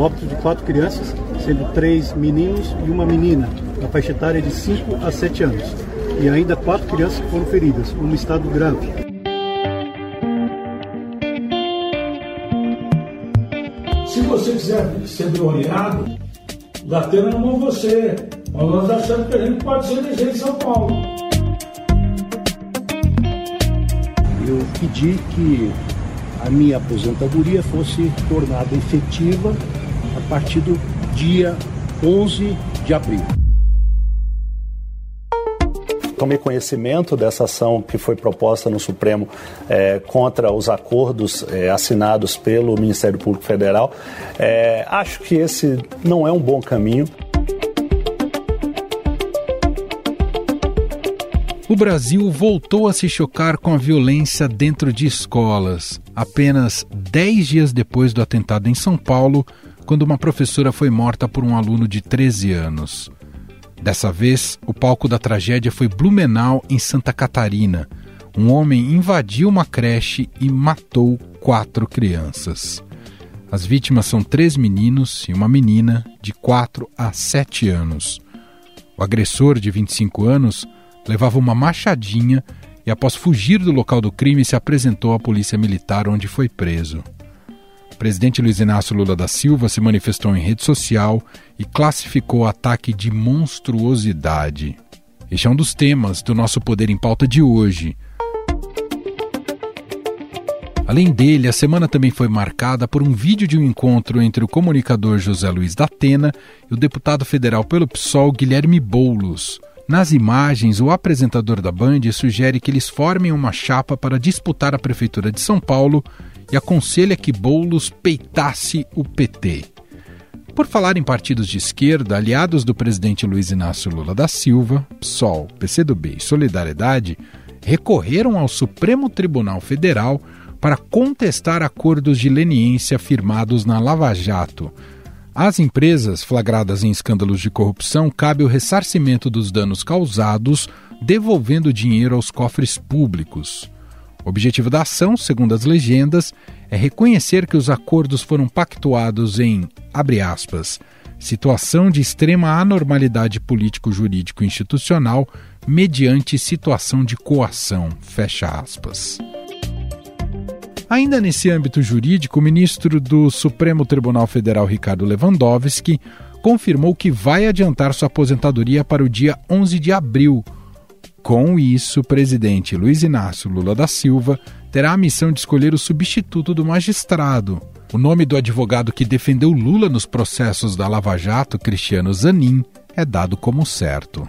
óbito de quatro crianças, sendo três meninos e uma menina, na faixa etária de 5 a 7 anos. E ainda quatro crianças foram feridas, um estado grave. Se você quiser ser olhado, da Atena não é você. Mas nós achamos que a gente pode ser eleger em São Paulo. Eu pedi que a minha aposentadoria fosse tornada efetiva partir do dia 11 de abril. Tomei conhecimento dessa ação que foi proposta no Supremo é, contra os acordos é, assinados pelo Ministério Público Federal. É, acho que esse não é um bom caminho. O Brasil voltou a se chocar com a violência dentro de escolas, apenas 10 dias depois do atentado em São Paulo, quando uma professora foi morta por um aluno de 13 anos. Dessa vez, o palco da tragédia foi Blumenau, em Santa Catarina. Um homem invadiu uma creche e matou quatro crianças. As vítimas são três meninos e uma menina de 4 a 7 anos. O agressor, de 25 anos, levava uma machadinha e, após fugir do local do crime, se apresentou à polícia militar, onde foi preso. Presidente Luiz Inácio Lula da Silva se manifestou em rede social e classificou o ataque de monstruosidade. Este é um dos temas do nosso Poder em Pauta de hoje. Além dele, a semana também foi marcada por um vídeo de um encontro entre o comunicador José Luiz da Atena e o deputado federal pelo PSOL Guilherme Boulos. Nas imagens, o apresentador da Band sugere que eles formem uma chapa para disputar a Prefeitura de São Paulo e aconselha que Boulos peitasse o PT. Por falar em partidos de esquerda, aliados do presidente Luiz Inácio Lula da Silva, PSOL, PCdoB e Solidariedade, recorreram ao Supremo Tribunal Federal para contestar acordos de leniência firmados na Lava Jato às empresas flagradas em escândalos de corrupção cabe o ressarcimento dos danos causados, devolvendo dinheiro aos cofres públicos. O objetivo da ação, segundo as legendas, é reconhecer que os acordos foram pactuados em, abre aspas, situação de extrema anormalidade político-jurídico-institucional mediante situação de coação, fecha aspas. Ainda nesse âmbito jurídico, o ministro do Supremo Tribunal Federal, Ricardo Lewandowski, confirmou que vai adiantar sua aposentadoria para o dia 11 de abril. Com isso, o presidente Luiz Inácio Lula da Silva terá a missão de escolher o substituto do magistrado. O nome do advogado que defendeu Lula nos processos da Lava Jato, Cristiano Zanin, é dado como certo.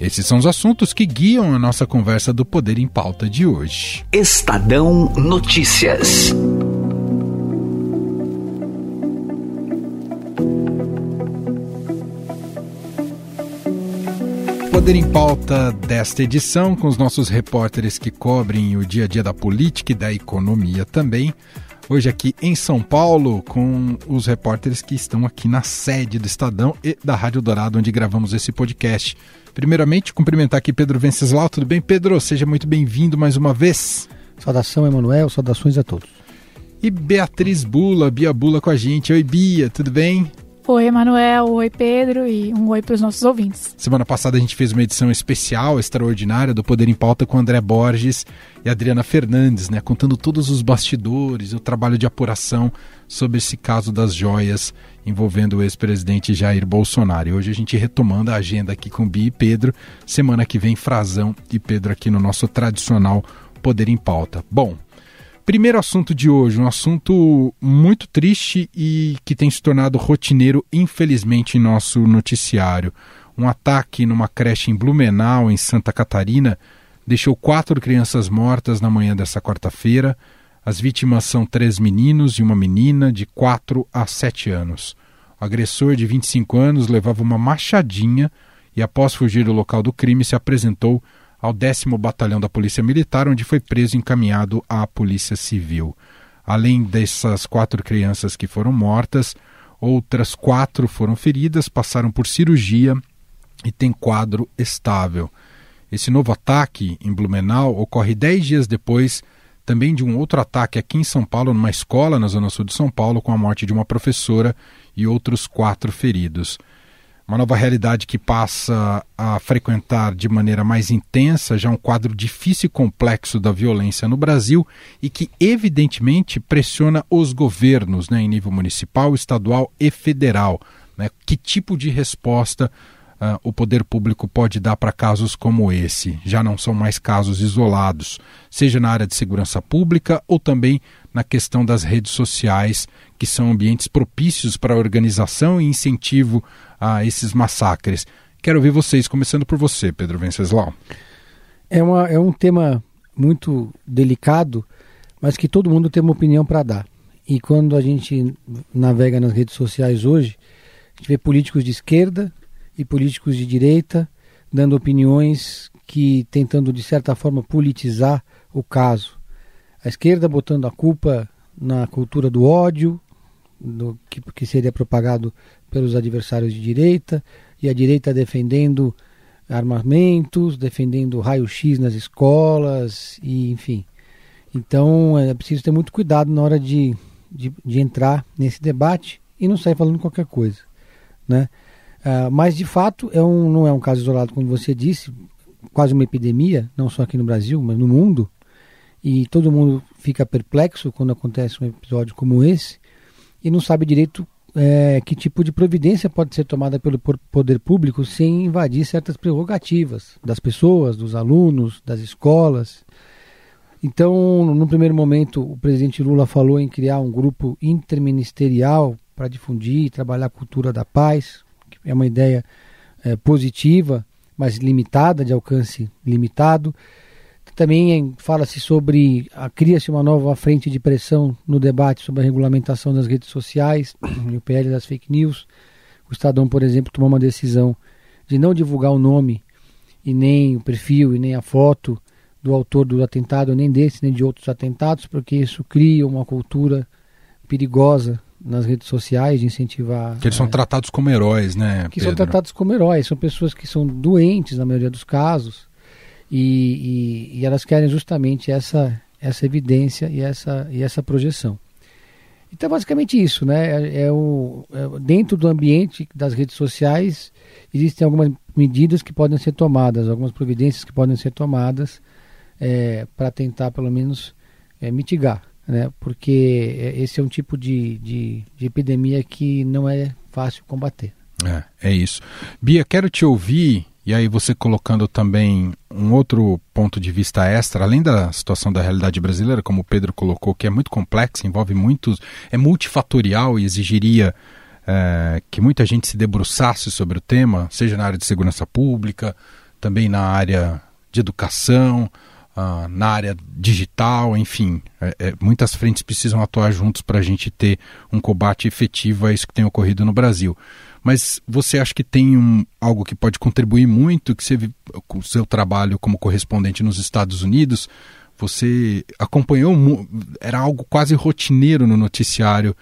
Esses são os assuntos que guiam a nossa conversa do Poder em Pauta de hoje. Estadão Notícias. Poder em Pauta desta edição, com os nossos repórteres que cobrem o dia a dia da política e da economia também. Hoje aqui em São Paulo, com os repórteres que estão aqui na sede do Estadão e da Rádio Dourado, onde gravamos esse podcast. Primeiramente, cumprimentar aqui Pedro Venceslau. Tudo bem, Pedro? Seja muito bem-vindo mais uma vez. Saudação, Emanuel. Saudações a todos. E Beatriz Bula, Bia Bula com a gente. Oi, Bia, tudo bem? Oi, Emanuel. Oi, Pedro. E um oi para os nossos ouvintes. Semana passada a gente fez uma edição especial, extraordinária, do Poder em Pauta com André Borges e Adriana Fernandes, né? Contando todos os bastidores, o trabalho de apuração sobre esse caso das joias envolvendo o ex-presidente Jair Bolsonaro. E hoje a gente retomando a agenda aqui com Bia e Pedro. Semana que vem, Frazão e Pedro aqui no nosso tradicional Poder em Pauta. Bom, primeiro assunto de hoje, um assunto muito triste e que tem se tornado rotineiro, infelizmente, em nosso noticiário. Um ataque numa creche em Blumenau, em Santa Catarina, deixou quatro crianças mortas na manhã dessa quarta-feira. As vítimas são três meninos e uma menina de 4 a 7 anos. O agressor, de 25 anos, levava uma machadinha e, após fugir do local do crime, se apresentou ao 10 Batalhão da Polícia Militar, onde foi preso e encaminhado à Polícia Civil. Além dessas quatro crianças que foram mortas, outras quatro foram feridas, passaram por cirurgia e têm quadro estável. Esse novo ataque em Blumenau ocorre dez dias depois também de um outro ataque aqui em São Paulo, numa escola na Zona Sul de São Paulo, com a morte de uma professora e outros quatro feridos. Uma nova realidade que passa a frequentar de maneira mais intensa já um quadro difícil e complexo da violência no Brasil e que, evidentemente, pressiona os governos né, em nível municipal, estadual e federal. Né? Que tipo de resposta uh, o poder público pode dar para casos como esse? Já não são mais casos isolados, seja na área de segurança pública ou também na questão das redes sociais, que são ambientes propícios para a organização e incentivo a esses massacres. Quero ouvir vocês, começando por você, Pedro Venceslau. É, uma, é um tema muito delicado, mas que todo mundo tem uma opinião para dar. E quando a gente navega nas redes sociais hoje, a gente vê políticos de esquerda e políticos de direita dando opiniões que tentando de certa forma politizar o caso. A esquerda botando a culpa na cultura do ódio, do, que, que seria propagado pelos adversários de direita, e a direita defendendo armamentos, defendendo raio-x nas escolas, e enfim. Então é preciso ter muito cuidado na hora de, de, de entrar nesse debate e não sair falando qualquer coisa. Né? Uh, mas de fato é um, não é um caso isolado, como você disse, quase uma epidemia, não só aqui no Brasil, mas no mundo. E todo mundo fica perplexo quando acontece um episódio como esse e não sabe direito é, que tipo de providência pode ser tomada pelo poder público sem invadir certas prerrogativas das pessoas, dos alunos, das escolas. Então, no primeiro momento, o presidente Lula falou em criar um grupo interministerial para difundir e trabalhar a cultura da paz, que é uma ideia é, positiva, mas limitada, de alcance limitado. Também fala-se sobre. cria-se uma nova frente de pressão no debate sobre a regulamentação das redes sociais e o PL das fake news. O Estadão, por exemplo, tomou uma decisão de não divulgar o nome e nem o perfil e nem a foto do autor do atentado, nem desse, nem de outros atentados, porque isso cria uma cultura perigosa nas redes sociais de incentivar. Que eles são é, tratados como heróis, né? Que Pedro? são tratados como heróis, são pessoas que são doentes na maioria dos casos e, e, e elas querem justamente essa, essa evidência e essa, e essa projeção. Então, basicamente isso, né? É, é o, é, dentro do ambiente das redes sociais, existem algumas medidas que podem ser tomadas, algumas providências que podem ser tomadas é, para tentar, pelo menos, é, mitigar, né? Porque é, esse é um tipo de, de, de epidemia que não é fácil combater. É, é isso. Bia, quero te ouvir e aí você colocando também um outro ponto de vista extra, além da situação da realidade brasileira, como o Pedro colocou, que é muito complexa, envolve muitos, é multifatorial e exigiria é, que muita gente se debruçasse sobre o tema, seja na área de segurança pública, também na área de educação, uh, na área digital, enfim, é, é, muitas frentes precisam atuar juntos para a gente ter um combate efetivo a isso que tem ocorrido no Brasil mas você acha que tem um, algo que pode contribuir muito, que você, com o seu trabalho como correspondente nos Estados Unidos, você acompanhou, era algo quase rotineiro no noticiário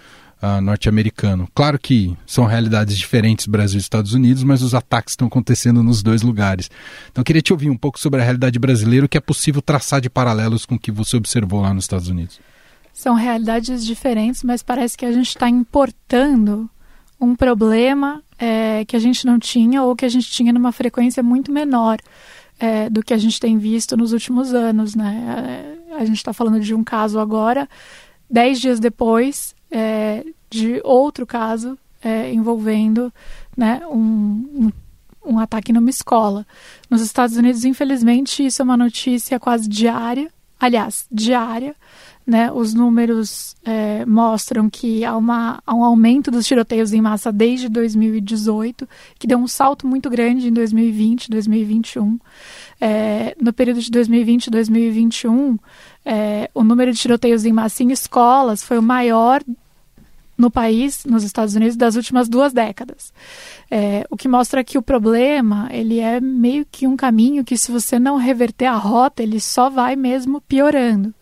uh, norte-americano. Claro que são realidades diferentes Brasil e Estados Unidos, mas os ataques estão acontecendo nos dois lugares. Então queria te ouvir um pouco sobre a realidade brasileira, o que é possível traçar de paralelos com o que você observou lá nos Estados Unidos. São realidades diferentes, mas parece que a gente está importando um problema é, que a gente não tinha ou que a gente tinha numa frequência muito menor é, do que a gente tem visto nos últimos anos. Né? É, a gente está falando de um caso agora, dez dias depois é, de outro caso é, envolvendo né, um, um, um ataque numa escola. Nos Estados Unidos, infelizmente, isso é uma notícia quase diária aliás, diária, né, os números é, mostram que há, uma, há um aumento dos tiroteios em massa desde 2018, que deu um salto muito grande em 2020, 2021. É, no período de 2020 e 2021, é, o número de tiroteios em massa em escolas foi o maior no país, nos Estados Unidos, das últimas duas décadas. É, o que mostra que o problema ele é meio que um caminho que, se você não reverter a rota, ele só vai mesmo piorando.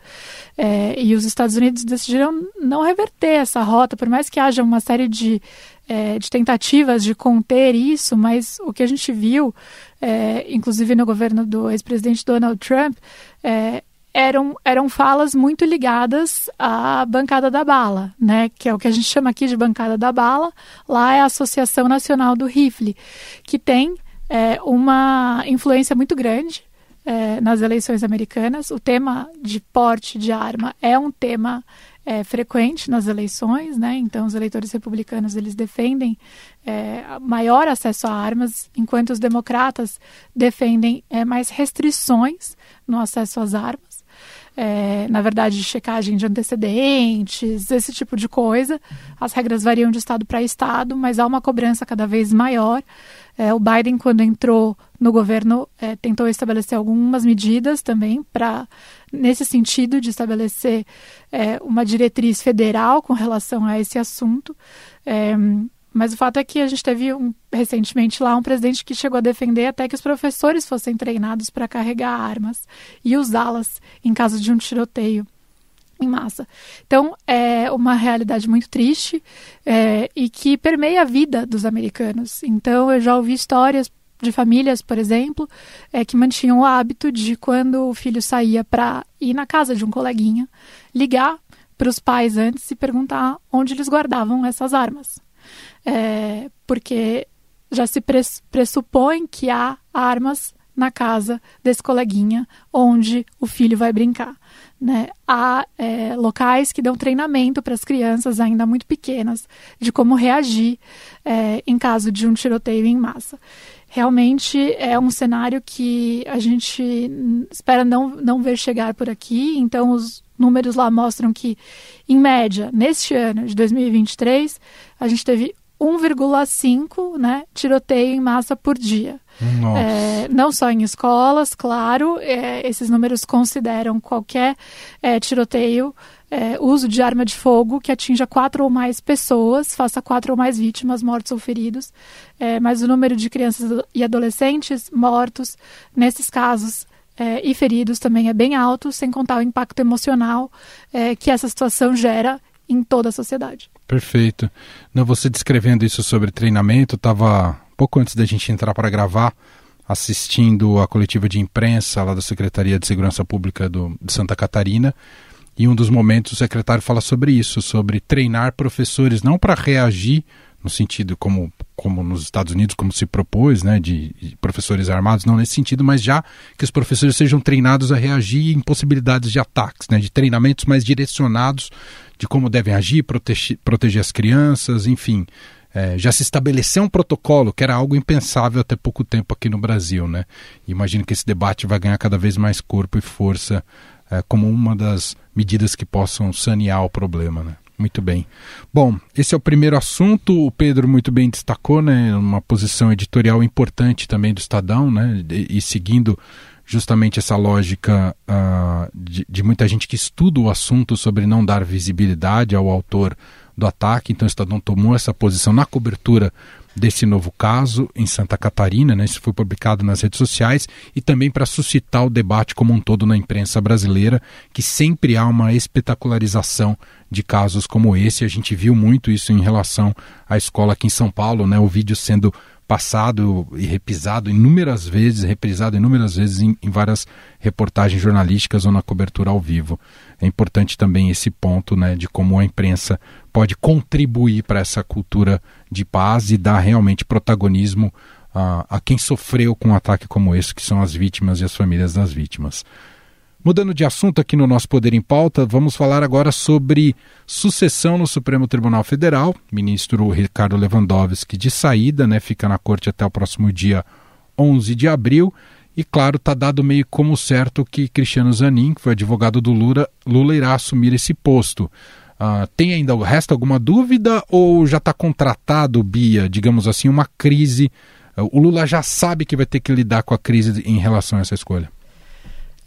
É, e os Estados Unidos decidiram não reverter essa rota, por mais que haja uma série de, é, de tentativas de conter isso, mas o que a gente viu, é, inclusive no governo do ex-presidente Donald Trump, é, eram, eram falas muito ligadas à bancada da bala, né? Que é o que a gente chama aqui de bancada da bala. Lá é a Associação Nacional do Rifle, que tem é, uma influência muito grande é, nas eleições americanas. O tema de porte de arma é um tema é, frequente nas eleições, né? Então, os eleitores republicanos eles defendem é, maior acesso a armas, enquanto os democratas defendem é, mais restrições no acesso às armas. É, na verdade, checagem de antecedentes, esse tipo de coisa. As regras variam de estado para estado, mas há uma cobrança cada vez maior. É, o Biden, quando entrou no governo, é, tentou estabelecer algumas medidas também para nesse sentido de estabelecer é, uma diretriz federal com relação a esse assunto. É, mas o fato é que a gente teve um, recentemente lá um presidente que chegou a defender até que os professores fossem treinados para carregar armas e usá-las em caso de um tiroteio em massa. Então, é uma realidade muito triste é, e que permeia a vida dos americanos. Então, eu já ouvi histórias de famílias, por exemplo, é, que mantinham o hábito de quando o filho saía para ir na casa de um coleguinha, ligar para os pais antes e perguntar onde eles guardavam essas armas. É, porque já se pressupõe que há armas na casa desse coleguinha onde o filho vai brincar. Né? Há é, locais que dão treinamento para as crianças ainda muito pequenas de como reagir é, em caso de um tiroteio em massa realmente é um cenário que a gente espera não, não ver chegar por aqui. Então, os números lá mostram que, em média, neste ano de 2023, a gente teve 1,5 né, tiroteio em massa por dia. É, não só em escolas, claro, é, esses números consideram qualquer é, tiroteio é, uso de arma de fogo que atinja quatro ou mais pessoas, faça quatro ou mais vítimas, mortos ou feridos. É, mas o número de crianças e adolescentes mortos, nesses casos, é, e feridos também é bem alto, sem contar o impacto emocional é, que essa situação gera em toda a sociedade. Perfeito. Não, você descrevendo isso sobre treinamento, estava pouco antes da gente entrar para gravar, assistindo a coletiva de imprensa lá da Secretaria de Segurança Pública do, de Santa Catarina e um dos momentos o secretário fala sobre isso, sobre treinar professores não para reagir no sentido como, como nos Estados Unidos, como se propôs, né, de, de, professores armados, não nesse sentido, mas já que os professores sejam treinados a reagir em possibilidades de ataques, né, de treinamentos mais direcionados de como devem agir, proteger, proteger as crianças, enfim. É, já se estabeleceu um protocolo que era algo impensável até pouco tempo aqui no Brasil, né? Imagino que esse debate vai ganhar cada vez mais corpo e força é, como uma das medidas que possam sanear o problema. Né? Muito bem. Bom, esse é o primeiro assunto. O Pedro muito bem destacou, né? Uma posição editorial importante também do Estadão, né? E, e seguindo justamente essa lógica uh, de, de, muita gente que estuda o assunto sobre não dar visibilidade ao autor do ataque. Então, o Estadão tomou essa posição na cobertura desse novo caso em Santa Catarina, né? Isso foi publicado nas redes sociais e também para suscitar o debate como um todo na imprensa brasileira, que sempre há uma espetacularização de casos como esse. A gente viu muito isso em relação à escola aqui em São Paulo, né? O vídeo sendo passado e repisado inúmeras vezes, reprisado inúmeras vezes em, em, várias reportagens jornalísticas ou na cobertura ao vivo. É importante também esse ponto né, de como a imprensa pode contribuir para essa cultura de paz e dar realmente protagonismo a, a quem sofreu com um ataque como esse, que são as vítimas e as famílias das vítimas. Mudando de assunto aqui no nosso Poder em Pauta, vamos falar agora sobre sucessão no Supremo Tribunal Federal. Ministro Ricardo Lewandowski de saída, né, fica na corte até o próximo dia 11 de abril. E claro, está dado meio como certo que Cristiano Zanin, que foi advogado do Lula, Lula irá assumir esse posto. Uh, tem ainda, resta alguma dúvida ou já está contratado, Bia, digamos assim, uma crise? Uh, o Lula já sabe que vai ter que lidar com a crise em relação a essa escolha?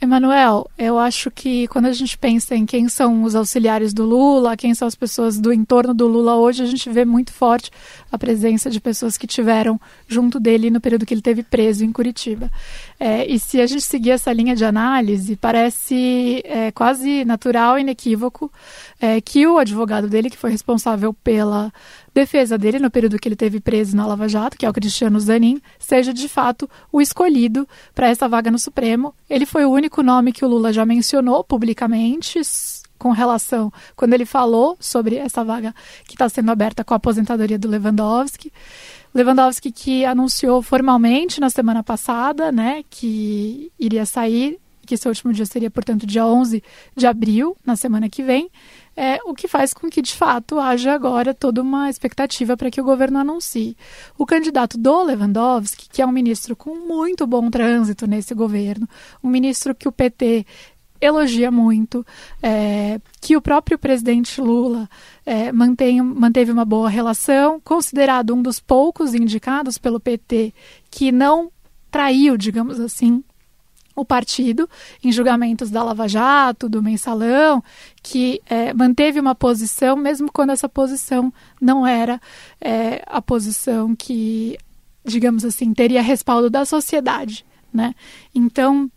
Emanuel, eu acho que quando a gente pensa em quem são os auxiliares do Lula, quem são as pessoas do entorno do Lula hoje, a gente vê muito forte a presença de pessoas que tiveram junto dele no período que ele teve preso em Curitiba. É, e se a gente seguir essa linha de análise, parece é, quase natural inequívoco é, que o advogado dele, que foi responsável pela defesa dele no período que ele teve preso na Lava Jato, que é o Cristiano Zanin, seja de fato o escolhido para essa vaga no Supremo. Ele foi o único nome que o Lula já mencionou publicamente com relação quando ele falou sobre essa vaga que está sendo aberta com a aposentadoria do Lewandowski. Lewandowski que anunciou formalmente na semana passada, né, que iria sair, que seu último dia seria, portanto, dia 11 de abril, na semana que vem é, o que faz com que, de fato, haja agora toda uma expectativa para que o governo anuncie. O candidato do Lewandowski, que é um ministro com muito bom trânsito nesse governo, um ministro que o PT elogia muito, é, que o próprio presidente Lula é, mantém, manteve uma boa relação, considerado um dos poucos indicados pelo PT que não traiu, digamos assim, o partido em julgamentos da Lava Jato, do Mensalão, que é, manteve uma posição, mesmo quando essa posição não era é, a posição que, digamos assim, teria respaldo da sociedade. Né? Então,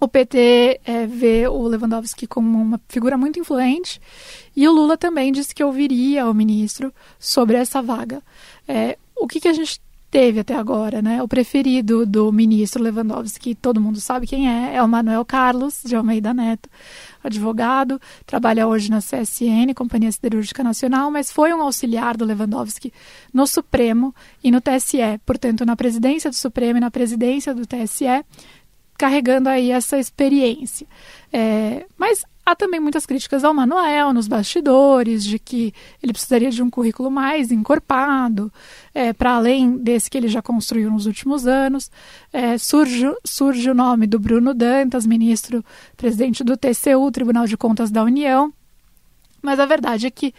o PT é, vê o Lewandowski como uma figura muito influente e o Lula também disse que ouviria o ministro sobre essa vaga. É, o que, que a gente teve até agora, né? O preferido do ministro Lewandowski, todo mundo sabe quem é, é o Manuel Carlos de Almeida Neto, advogado, trabalha hoje na CSN, Companhia Siderúrgica Nacional, mas foi um auxiliar do Lewandowski no Supremo e no TSE, portanto, na presidência do Supremo e na presidência do TSE, carregando aí essa experiência. É, mas Há também muitas críticas ao Manuel nos bastidores, de que ele precisaria de um currículo mais encorpado, é, para além desse que ele já construiu nos últimos anos. É, surge, surge o nome do Bruno Dantas, ministro, presidente do TCU, Tribunal de Contas da União. Mas a verdade é que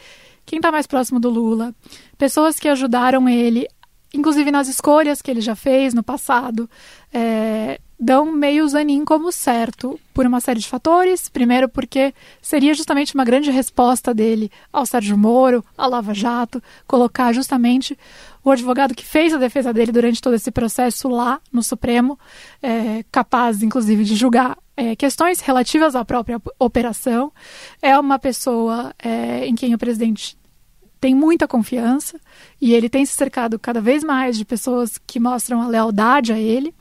quem está mais próximo do Lula, pessoas que ajudaram ele, inclusive nas escolhas que ele já fez no passado, é, dão meio Zanin como certo, por uma série de fatores. Primeiro, porque seria justamente uma grande resposta dele ao Sérgio Moro, ao Lava Jato, colocar justamente o advogado que fez a defesa dele durante todo esse processo lá no Supremo, é, capaz, inclusive, de julgar é, questões relativas à própria operação. É uma pessoa é, em quem o presidente tem muita confiança e ele tem se cercado cada vez mais de pessoas que mostram a lealdade a ele.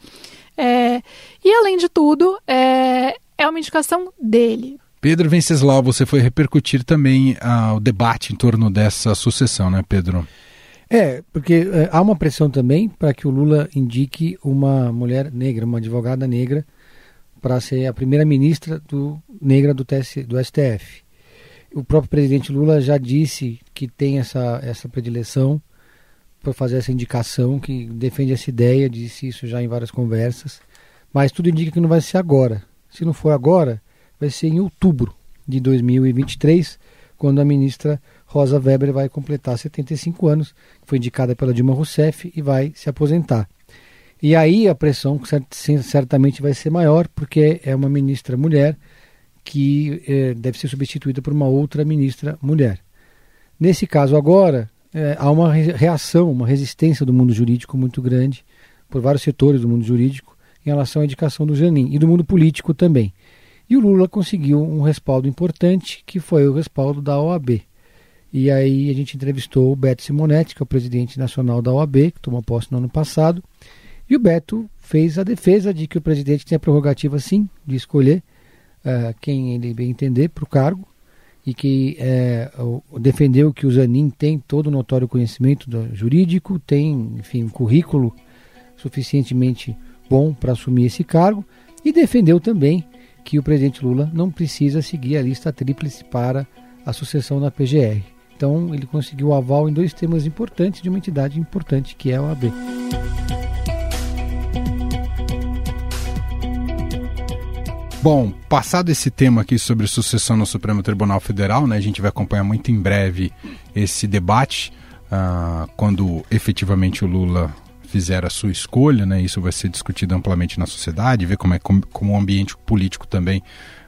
É, e, além de tudo, é, é uma indicação dele. Pedro Venceslau, você foi repercutir também ah, o debate em torno dessa sucessão, né, Pedro? É, porque é, há uma pressão também para que o Lula indique uma mulher negra, uma advogada negra, para ser a primeira ministra do, negra do, TS, do STF. O próprio presidente Lula já disse que tem essa, essa predileção para fazer essa indicação, que defende essa ideia, disse isso já em várias conversas, mas tudo indica que não vai ser agora. Se não for agora, vai ser em outubro de 2023, quando a ministra Rosa Weber vai completar 75 anos, foi indicada pela Dilma Rousseff e vai se aposentar. E aí a pressão certamente vai ser maior, porque é uma ministra mulher que eh, deve ser substituída por uma outra ministra mulher. Nesse caso agora, é, há uma reação, uma resistência do mundo jurídico muito grande, por vários setores do mundo jurídico, em relação à indicação do Janin e do mundo político também. E o Lula conseguiu um respaldo importante, que foi o respaldo da OAB. E aí a gente entrevistou o Beto Simonetti, que é o presidente nacional da OAB, que tomou posse no ano passado, e o Beto fez a defesa de que o presidente tem a prerrogativa, sim, de escolher uh, quem ele bem entender para o cargo, e que é, defendeu que o Zanin tem todo o notório conhecimento jurídico, tem, enfim, um currículo suficientemente bom para assumir esse cargo e defendeu também que o presidente Lula não precisa seguir a lista tríplice para a sucessão na PGR. Então ele conseguiu aval em dois temas importantes de uma entidade importante que é a OAB. Bom, passado esse tema aqui sobre sucessão no Supremo Tribunal Federal, né, a gente vai acompanhar muito em breve esse debate, uh, quando efetivamente o Lula fizer a sua escolha, né, isso vai ser discutido amplamente na sociedade, ver como, é, como, como o ambiente político também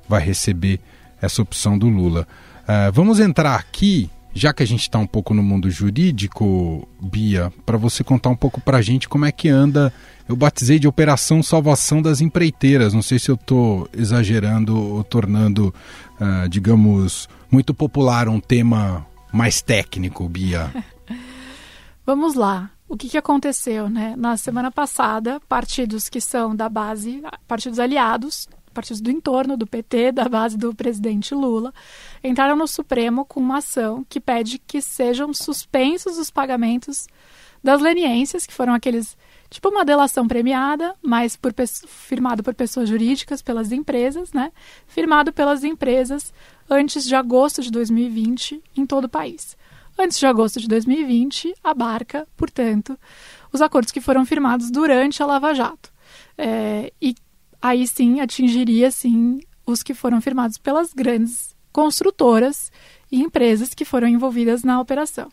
vai receber essa opção do Lula. Uh, vamos entrar aqui já que a gente está um pouco no mundo jurídico, Bia, para você contar um pouco para a gente como é que anda. Eu batizei de Operação Salvação das Empreiteiras. Não sei se eu estou exagerando ou tornando, uh, digamos, muito popular um tema mais técnico, Bia. Vamos lá. O que, que aconteceu, né? Na semana passada, partidos que são da base, partidos aliados, partidos do entorno do PT, da base do presidente Lula, entraram no Supremo com uma ação que pede que sejam suspensos os pagamentos das leniências, que foram aqueles tipo uma delação premiada, mas por, firmado por pessoas jurídicas, pelas empresas, né? Firmado pelas empresas antes de agosto de 2020 em todo o país. Antes de agosto de 2020, abarca, portanto, os acordos que foram firmados durante a Lava Jato. É, e aí sim atingiria sim os que foram firmados pelas grandes construtoras e empresas que foram envolvidas na operação.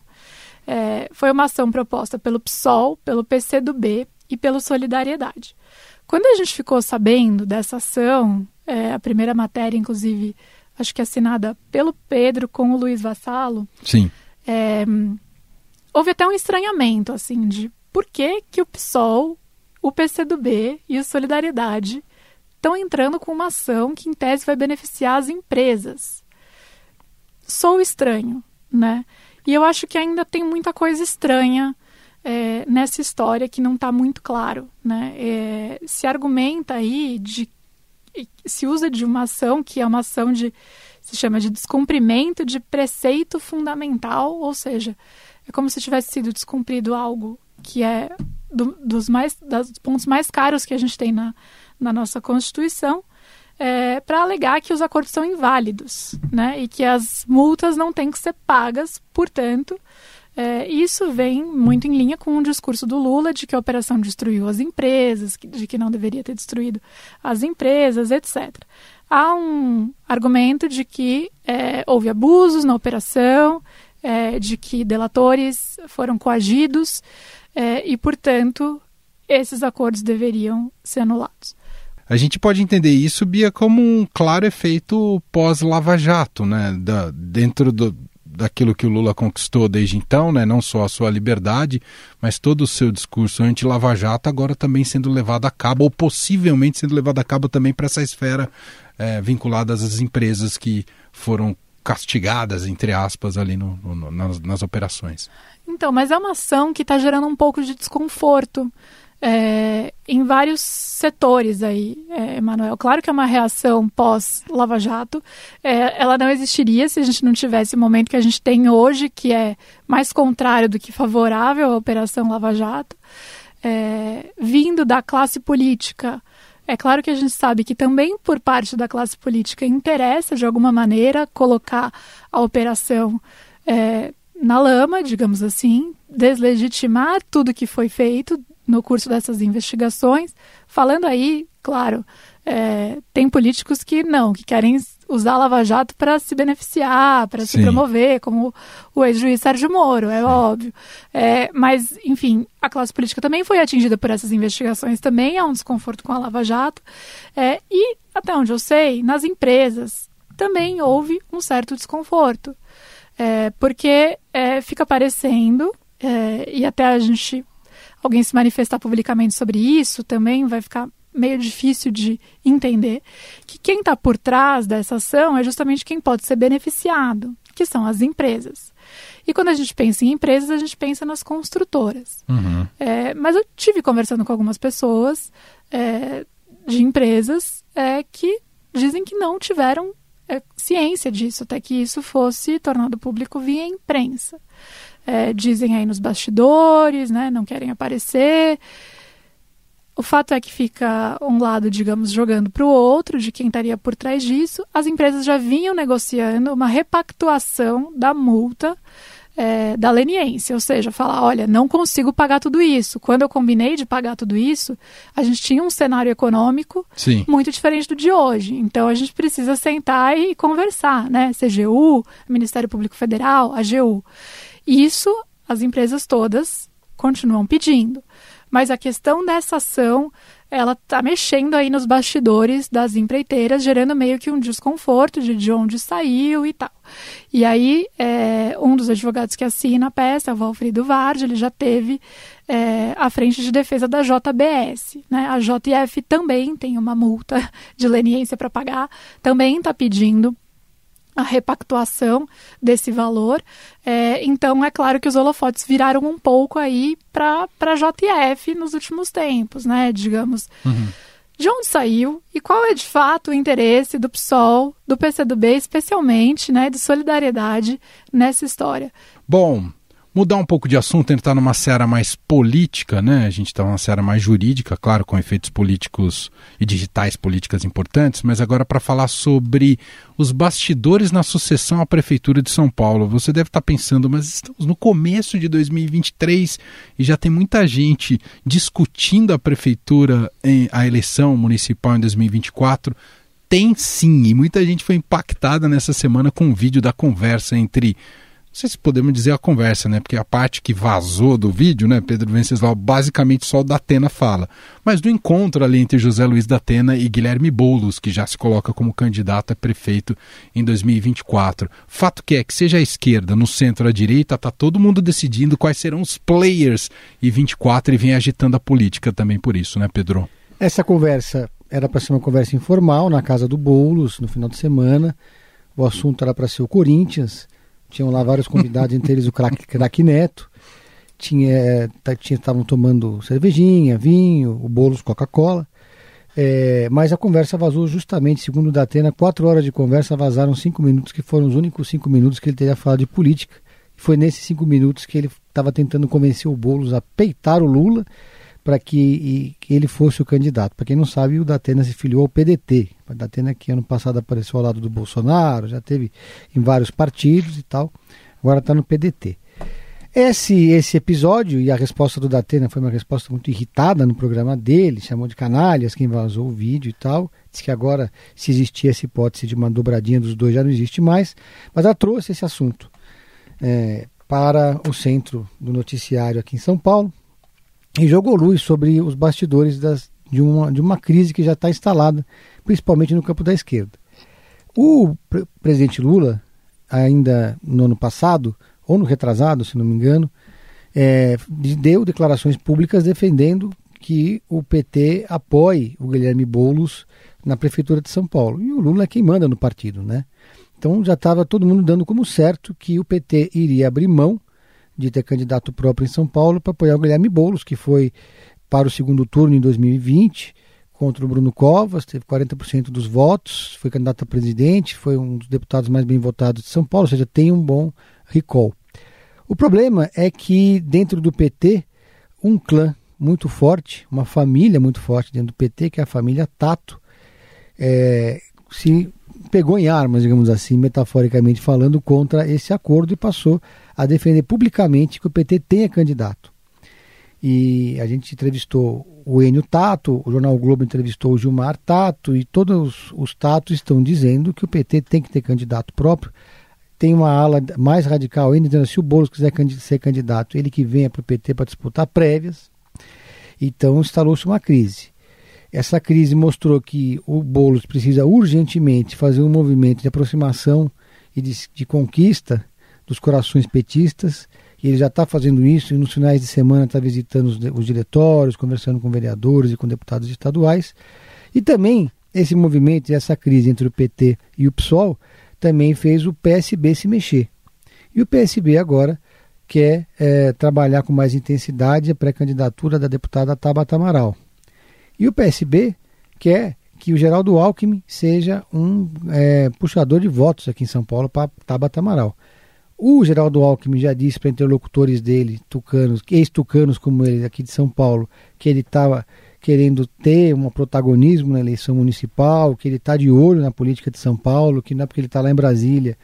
É, foi uma ação proposta pelo PSOL, pelo PCdoB e pelo Solidariedade. Quando a gente ficou sabendo dessa ação, é, a primeira matéria, inclusive, acho que assinada pelo Pedro com o Luiz Vassalo. Sim. É, houve até um estranhamento, assim, de por que, que o PSOL, o PCdoB e o Solidariedade estão entrando com uma ação que, em tese, vai beneficiar as empresas. Sou estranho, né? E eu acho que ainda tem muita coisa estranha é, nessa história que não está muito claro, né? É, se argumenta aí de se usa de uma ação que é uma ação de se chama de descumprimento de preceito fundamental, ou seja, é como se tivesse sido descumprido algo que é do, dos mais dos pontos mais caros que a gente tem na, na nossa Constituição, é, para alegar que os acordos são inválidos, né? E que as multas não têm que ser pagas, portanto, é, isso vem muito em linha com o discurso do Lula de que a operação destruiu as empresas, de que não deveria ter destruído as empresas, etc. Há um argumento de que é, houve abusos na operação, é, de que delatores foram coagidos é, e, portanto, esses acordos deveriam ser anulados. A gente pode entender isso, Bia, como um claro efeito pós-Lava Jato, né? Da, dentro do, daquilo que o Lula conquistou desde então, né? não só a sua liberdade, mas todo o seu discurso anti-Lava Jato agora também sendo levado a cabo, ou possivelmente sendo levado a cabo também para essa esfera é, vinculada às empresas que foram castigadas, entre aspas, ali no, no, nas, nas operações. Então, mas é uma ação que está gerando um pouco de desconforto é, em vários setores aí, é, Emanuel. Claro que é uma reação pós-Lava Jato. É, ela não existiria se a gente não tivesse o momento que a gente tem hoje, que é mais contrário do que favorável à Operação Lava Jato. É, vindo da classe política, é claro que a gente sabe que também por parte da classe política interessa, de alguma maneira, colocar a operação é, na lama, digamos assim, deslegitimar tudo que foi feito no curso dessas investigações, falando aí, claro, é, tem políticos que não, que querem usar a Lava Jato para se beneficiar, para se promover, como o ex-juiz Sérgio Moro, é Sim. óbvio. É, mas, enfim, a classe política também foi atingida por essas investigações, também há um desconforto com a Lava Jato. É, e, até onde eu sei, nas empresas também houve um certo desconforto. É, porque é, fica parecendo, é, e até a gente alguém se manifestar publicamente sobre isso, também vai ficar meio difícil de entender que quem está por trás dessa ação é justamente quem pode ser beneficiado, que são as empresas. E quando a gente pensa em empresas, a gente pensa nas construtoras. Uhum. É, mas eu tive conversando com algumas pessoas é, de empresas é, que dizem que não tiveram é, ciência disso, até que isso fosse tornado público via imprensa é, dizem aí nos bastidores, né, não querem aparecer. O fato é que fica um lado, digamos, jogando para o outro, de quem estaria por trás disso. As empresas já vinham negociando uma repactuação da multa é, da leniência, ou seja, falar, olha, não consigo pagar tudo isso. Quando eu combinei de pagar tudo isso, a gente tinha um cenário econômico Sim. muito diferente do de hoje. Então a gente precisa sentar e conversar, né? CGU, Ministério Público Federal, AGU. Isso as empresas todas continuam pedindo. Mas a questão dessa ação ela está mexendo aí nos bastidores das empreiteiras, gerando meio que um desconforto de, de onde saiu e tal. E aí, é, um dos advogados que assina a peça, o Valfrido Vard, ele já teve é, a frente de defesa da JBS. Né? A JF também tem uma multa de leniência para pagar, também está pedindo a repactuação desse valor. É, então, é claro que os holofotes viraram um pouco aí para a JF nos últimos tempos, né? Digamos. Uhum. De onde saiu e qual é de fato o interesse do PSOL, do PCdoB, especialmente, né, de solidariedade nessa história? Bom, mudar um pouco de assunto, entrar numa seara mais política, né? A gente está numa seara mais jurídica, claro, com efeitos políticos e digitais políticas importantes, mas agora para falar sobre os bastidores na sucessão à Prefeitura de São Paulo. Você deve estar tá pensando, mas estamos no começo de 2023 e já tem muita gente discutindo a Prefeitura, em, a eleição municipal em 2024 tem sim, e muita gente foi impactada nessa semana com um vídeo da conversa entre não sei se podemos dizer a conversa, né? Porque a parte que vazou do vídeo, né, Pedro Venceslau, basicamente só o Datena fala. Mas do encontro ali entre José Luiz Datena e Guilherme Boulos, que já se coloca como candidato a prefeito em 2024. Fato que é que seja a esquerda, no centro, a direita, tá todo mundo decidindo quais serão os players e 24 e vem agitando a política também por isso, né, Pedro? Essa conversa era para ser uma conversa informal na casa do Boulos no final de semana. O assunto era para ser o Corinthians tinham lá vários convidados, entre eles o craque crack Neto. Tinha, estavam tomando cervejinha, vinho, o bolos Coca-Cola. É, mas a conversa vazou justamente, segundo o Datena, quatro horas de conversa vazaram cinco minutos, que foram os únicos cinco minutos que ele teria falado de política. Foi nesses cinco minutos que ele estava tentando convencer o Boulos a peitar o Lula para que, que, ele fosse o candidato. Para quem não sabe, o Datena se filiou ao PDT. O Datena que ano passado apareceu ao lado do Bolsonaro, já teve em vários partidos e tal. Agora está no PDT. Esse, esse episódio e a resposta do Datena foi uma resposta muito irritada no programa dele, chamou de canalhas quem vazou o vídeo e tal. Diz que agora, se existia essa hipótese de uma dobradinha dos dois, já não existe mais. Mas ela trouxe esse assunto é, para o centro do noticiário aqui em São Paulo e jogou luz sobre os bastidores das, de, uma, de uma crise que já está instalada, principalmente no campo da esquerda. O pre presidente Lula, ainda no ano passado, ou no retrasado, se não me engano, é, deu declarações públicas defendendo que o PT apoie o Guilherme Boulos na prefeitura de São Paulo. E o Lula é quem manda no partido, né? Então já estava todo mundo dando como certo que o PT iria abrir mão de ter candidato próprio em São Paulo para apoiar o Guilherme Boulos, que foi para o segundo turno em 2020 contra o Bruno Covas, teve 40% dos votos, foi candidato a presidente, foi um dos deputados mais bem votados de São Paulo, ou seja, tem um bom recall. O problema é que dentro do PT, um clã muito forte, uma família muito forte dentro do PT, que é a família Tato, é, se pegou em armas, digamos assim, metaforicamente falando, contra esse acordo e passou a defender publicamente que o PT tenha candidato. E a gente entrevistou o Enio Tato, o Jornal Globo entrevistou o Gilmar Tato, e todos os Tatos estão dizendo que o PT tem que ter candidato próprio. Tem uma ala mais radical ainda, dizendo se o Boulos quiser ser candidato, ele que venha para o PT para disputar prévias. Então instalou-se uma crise. Essa crise mostrou que o Boulos precisa urgentemente fazer um movimento de aproximação e de, de conquista dos corações petistas, e ele já está fazendo isso, e nos finais de semana está visitando os, os diretórios, conversando com vereadores e com deputados estaduais. E também esse movimento e essa crise entre o PT e o PSOL também fez o PSB se mexer. E o PSB agora quer é, trabalhar com mais intensidade a pré-candidatura da deputada Tabata Amaral. E o PSB quer que o Geraldo Alckmin seja um é, puxador de votos aqui em São Paulo para Tabata Amaral. O Geraldo Alckmin já disse para interlocutores dele, tucanos, ex-tucanos como ele aqui de São Paulo, que ele estava querendo ter um protagonismo na eleição municipal, que ele está de olho na política de São Paulo, que não é porque ele está lá em Brasília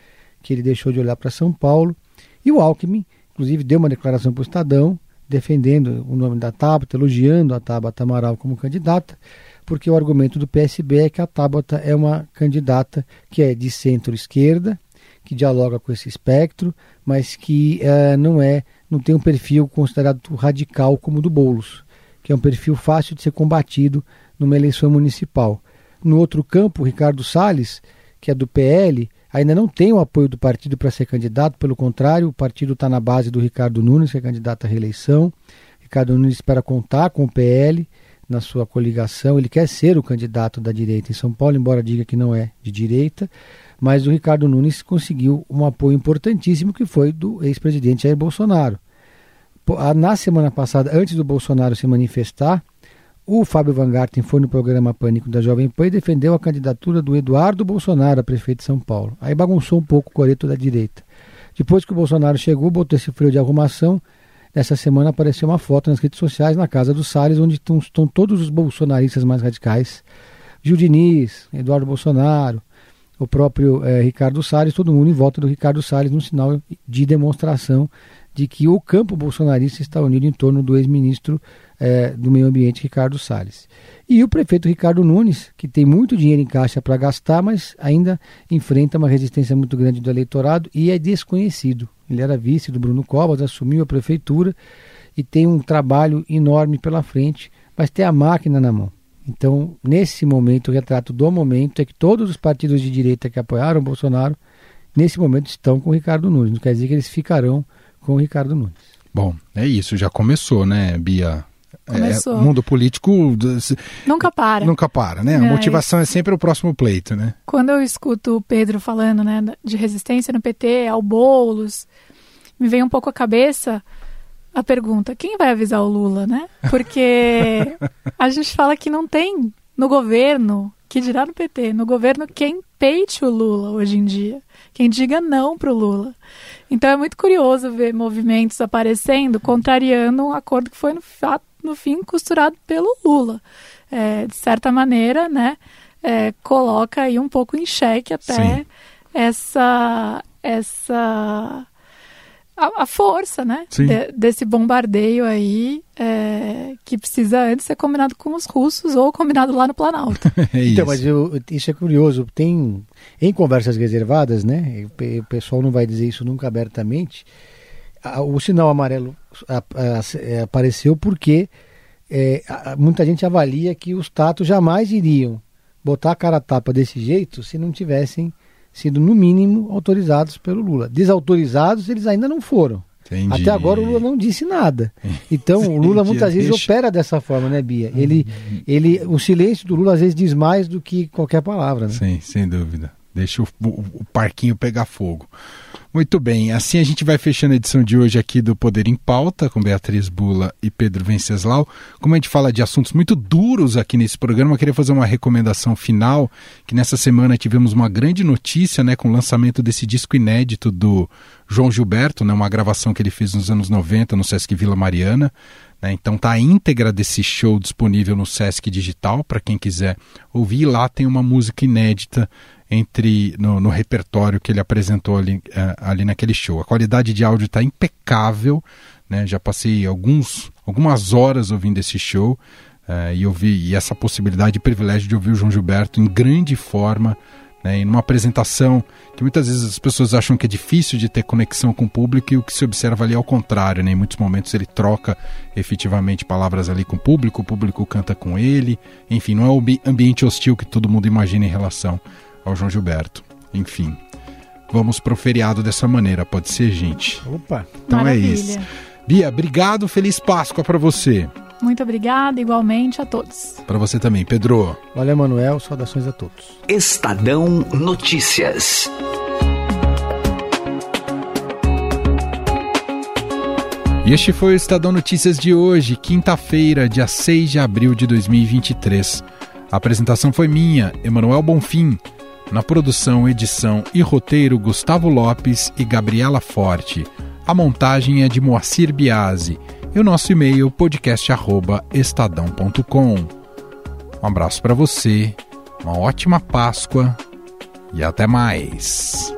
que ele deixou de olhar para São Paulo. E o Alckmin, inclusive, deu uma declaração para o Estadão, defendendo o nome da Tabata, elogiando a Tabata Amaral como candidata, porque o argumento do PSB é que a Tabata é uma candidata que é de centro-esquerda, que dialoga com esse espectro, mas que uh, não é, não tem um perfil considerado radical como o do Boulos, que é um perfil fácil de ser combatido numa eleição municipal. No outro campo, Ricardo Salles, que é do PL, ainda não tem o apoio do partido para ser candidato, pelo contrário, o partido está na base do Ricardo Nunes, que é candidato à reeleição. Ricardo Nunes espera contar com o PL na sua coligação, ele quer ser o candidato da direita em São Paulo, embora diga que não é de direita, mas o Ricardo Nunes conseguiu um apoio importantíssimo que foi do ex-presidente Jair Bolsonaro. Na semana passada, antes do Bolsonaro se manifestar, o Fábio Van Garten foi no programa Pânico da Jovem Pan e defendeu a candidatura do Eduardo Bolsonaro a prefeito de São Paulo. Aí bagunçou um pouco o coreto da direita. Depois que o Bolsonaro chegou, botou esse freio de arrumação. Essa semana apareceu uma foto nas redes sociais na casa do Salles, onde estão, estão todos os bolsonaristas mais radicais. Gil Diniz, Eduardo Bolsonaro, o próprio eh, Ricardo Salles, todo mundo em volta do Ricardo Salles, num sinal de demonstração de que o campo bolsonarista está unido em torno do ex-ministro é, do Meio Ambiente, Ricardo Salles. E o prefeito Ricardo Nunes, que tem muito dinheiro em caixa para gastar, mas ainda enfrenta uma resistência muito grande do eleitorado e é desconhecido. Ele era vice do Bruno Covas, assumiu a prefeitura e tem um trabalho enorme pela frente, mas tem a máquina na mão. Então, nesse momento, o retrato do momento é que todos os partidos de direita que apoiaram Bolsonaro, nesse momento estão com o Ricardo Nunes. Não quer dizer que eles ficarão com o Ricardo Nunes. Bom, é isso, já começou, né, Bia? Começou. É, mundo político nunca para. Nunca para, né? A É, motivação é sempre o próximo pleito, né? Quando eu escuto o Pedro falando né, de resistência no PT, ao Boulos, me vem um pouco à cabeça a pergunta: quem vai avisar o Lula, né? Porque a gente fala que não tem no governo, que dirá no PT, no governo quem peite o Lula hoje em dia, quem diga não para o Lula. Então é muito curioso ver movimentos aparecendo contrariando um acordo que foi no, fato, no fim costurado pelo Lula. É, de certa maneira, né, é, coloca aí um pouco em xeque até Sim. essa essa a, a força, né, de- desse bombardeio aí é, que precisa antes ser combinado com os russos ou combinado lá no Planalto. É isso. Então, mas eu- isso é curioso. Tem em conversas reservadas, né? O pessoal não vai dizer isso nunca abertamente. O sinal amarelo é, apareceu porque é, muita gente avalia que os tatos jamais iriam botar a cara a tapa desse jeito se não tivessem sido, no mínimo, autorizados pelo Lula. Desautorizados, eles ainda não foram. Entendi. Até agora o Lula não disse nada. Então o Lula Entendi, muitas vezes deixa- opera dessa forma, né, Bia? Ele, ele, o silêncio do Lula às vezes diz mais do que qualquer palavra, né? Sim, sem dúvida. Deixa o, o- o parquinho pegar fogo. Muito bem, assim a gente vai fechando a edição de hoje aqui do Poder em Pauta, com Beatriz Bula e Pedro Venceslau. Como a gente fala de assuntos muito duros aqui nesse programa, eu queria fazer uma recomendação final, que nessa semana tivemos uma grande notícia, né, com o lançamento desse disco inédito do João Gilberto, né, uma gravação que ele fez nos anos 90 no Sesc Vila Mariana. né, então tá a íntegra desse show disponível no Sesc Digital, para quem quiser ouvir. Lá tem uma música inédita entre no, no repertório que ele apresentou ali, eh, ali naquele show. A qualidade de áudio está impecável, né? Já passei alguns, algumas horas ouvindo esse show eh, e ouvi e essa possibilidade e privilégio de ouvir o João Gilberto em grande forma, né? Em uma apresentação que muitas vezes as pessoas acham que é difícil de ter conexão com o público e o que se observa ali é o contrário, né? Em muitos momentos ele troca efetivamente palavras ali com o público, o público canta com ele, enfim, não é o ambi- ambiente hostil que todo mundo imagina em relação ao João Gilberto. Enfim, vamos pro feriado dessa maneira, pode ser, gente? Opa! Então Maravilha. é isso. Bia, obrigado, feliz Páscoa para você. Muito obrigada, igualmente a todos. Para você também, Pedro. Valeu, Manuel. Saudações a todos. Estadão Notícias. E este foi o Estadão Notícias de hoje, quinta-feira, dia 6 de abril de 2023. A apresentação foi minha, Emanuel Bonfim. Na produção, edição e roteiro, Gustavo Lopes e Gabriela Forte. A montagem é de Moacir Biasi. E o nosso e-mail, podcast.estadão.com. Um abraço para você, uma ótima Páscoa e até mais.